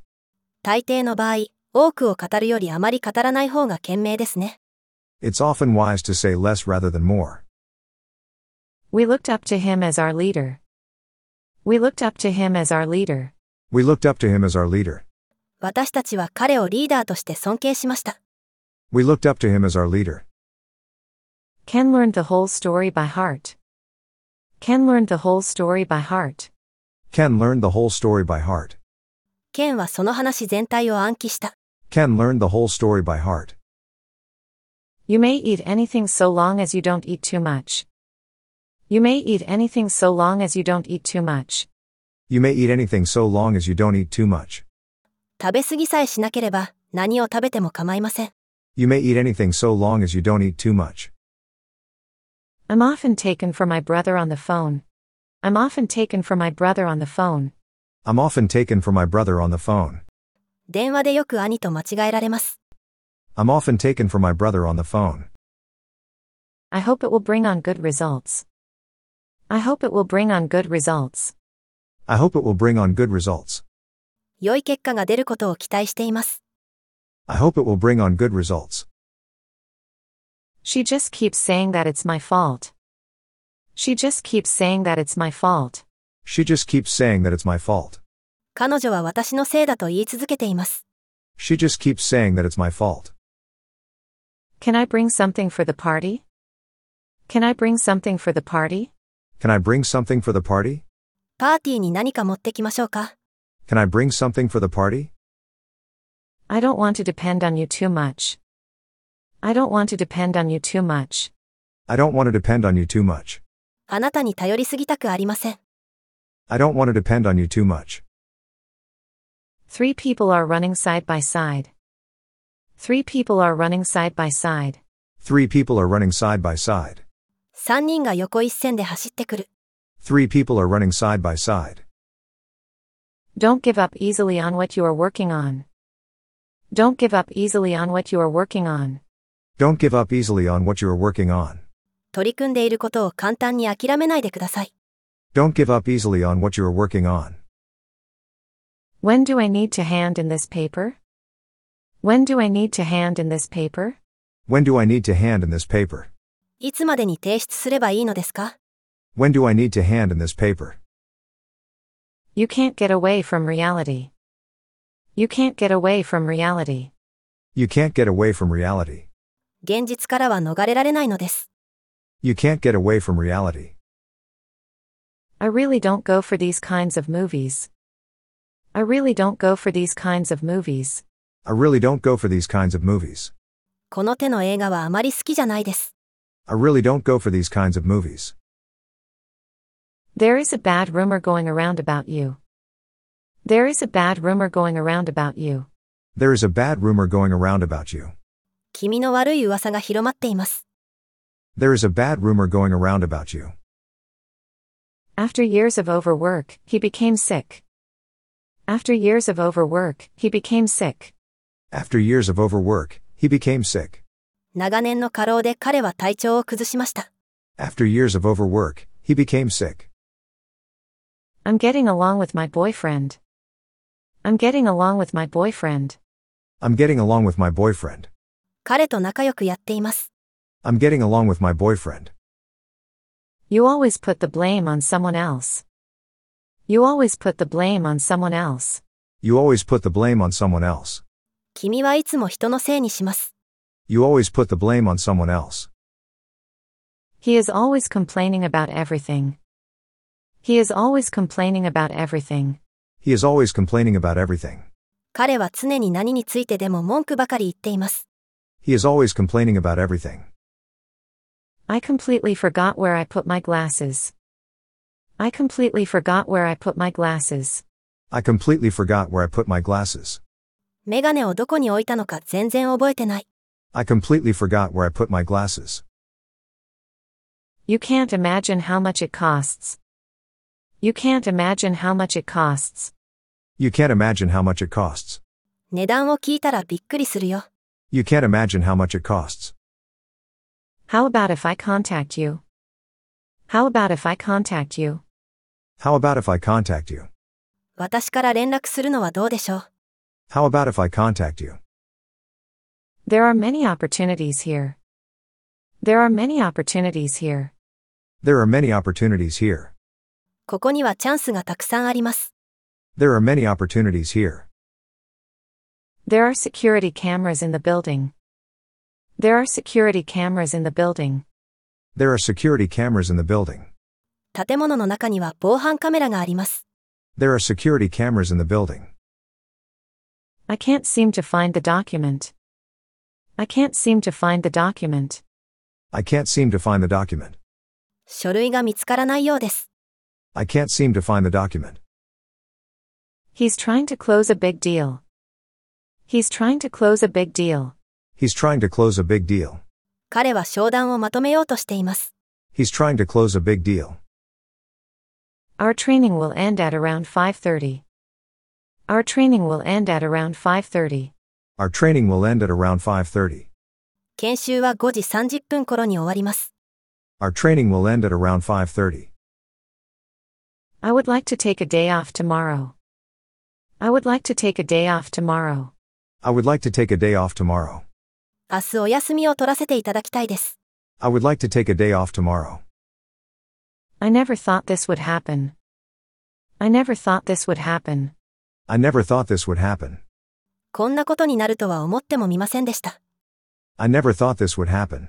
大抵の場合、多くを語るよりあまり語らない方が賢明ですね。It's often wise to say less rather than more. We looked up to him as our leader. We looked up to him as our leader. We looked up to him as our leader. 私たちは彼をリーダーとして尊敬しました。We looked up to him as our leader. Ken learned the whole story by heart. Ken learned the whole story by heart. Ken learned the whole story by heart. ケンはその話全体を暗記した。 Ken learned the whole story by heart. You may eat anything so long as you don't eat too much. You may eat anything so long as you don't eat too much. You may eat anything so long as you don't eat too much. 食べ過ぎさえしなければ何を食べても構いません。 You may eat anything so long as you don't eat too much. I'm often taken for my brother on the phone. I'm often taken for my brother on the phone. I'm often taken for my brother on the phone. 電話でよく兄と間違えられます。 I'm often taken for my brother on the phone. I hope it will bring on good results. I hope it will bring on good results. I hope it will bring on good results. 良い結果が出ることを期待しています。 I hope it will bring on good results. She just keeps saying that it's my fault. She just keeps saying that it's my fault. She just keeps saying that it's my fault. 彼女は私のせいだと言い続けています。 She just keeps saying that it's my fault. Can I bring something for the party? Can I bring something for the party? Can I bring something for the party? パーティーに何か持ってきましょうか Can I bring something for the party? I don't want to depend on you too much. I don't want to depend on you too much. I don't want to depend on you too much. あなたに頼りすぎたくありません。 I don't want to depend on you too much. Three people are running side by side. Three people are running side by side. Three people are running side by side. 3人が横一線で走ってくる。 Three people are running side by side. Don't give up easily on what you are working on. Don't give up easily on what you are working on. Don't give up easily on what you are working on. 取り組んでいることを簡単に諦めないでください。 Don't give up easily on what you are working on. When do I need to hand in this paper? When do I need to hand in this paper? When do I need to hand in this paper? いつまでに提出すればいいのですか When do I need to hand in this paper? You can't get away from reality. You can't get away from reality. You can't get away from reality. 現実からは逃れられないのです。 You can't get away from reality. I really don't go for these kinds of movies. I really don't go for these kinds of movies. I really don't go for these kinds of movies. この手の映画はあまり好きじゃないです。 I really don't go for these kinds of movies. There is a bad rumor going around about you. There is a bad rumor going around about you. There is a bad rumor going around about you. 君の悪い噂が広まっています。 There is a bad rumor going around about you. After years of overwork, he became sick. After years of overwork, he became sick. After years of overwork, he became sick. 長年の過労で彼は体調を崩しました。 After years of overwork, he became sick. I'm getting along with my boyfriend. I'm getting along with my boyfriend. I'm getting along with my boyfriend. 彼と仲良くやっています。 I'm getting along with my boyfriend. You always put the blame on someone else. You always put the blame on someone else. You always put the blame on someone else. 君はいつも人のせいにします。 You always put the blame on someone else. He is always complaining about everything. He is always complaining about everything. He is always complaining about everything. 彼は常に何についてでも文句ばかり言っています。 He is always complaining about everything. I completely forgot where I put my glasses. I completely forgot where I put my glasses. I completely forgot where I put my glasses. メガネをどこに置いたのか全然覚えてない。 I completely forgot where I put my glasses. You can't imagine how much it costs. You can't imagine how much it costs. You can't imagine how much it costs. 値段を聞いたらびっくりするよ。 You can't imagine how much it costs. How about if I contact you? How about if I contact you? How about if I contact you? 私から連絡するのはどうでしょう How about if I contact you? There are many opportunities here. There are many opportunities here. There are many opportunities here. ここにはチャンスがたくさんあります。 There are many opportunities here. There are security cameras in the building. There are security cameras in the building. There are security cameras in the building. 建物の中には防犯カメラがあります。 There are security cameras in the building. I can't seem to find the document. I can't seem to find the document. I can't seem to find the document. 書類が見つからないようです。 I can't seem to find the document. He's trying to close a big deal. He's trying to close a big deal. He's trying to close a big deal. 彼は商談をまとめようとしています。 He's trying to close a big deal. Our training will end at around 5:30. Our training will end at around 5:30. Our training will end at around 5:30. 研修は5時30分頃に終わります。 Our training will end at around 5:30. I would like to take a day off tomorrow. I would like to take a day off tomorrow. I would like to take a day off tomorrow. 明日お休みを取らせていただきたいです。I would like to take a day off tomorrow. I never thought this would happen. I never thought this would happen. I never thought this would happen. こんなことになるとは思ってもみませんでした。I never thought this would happen.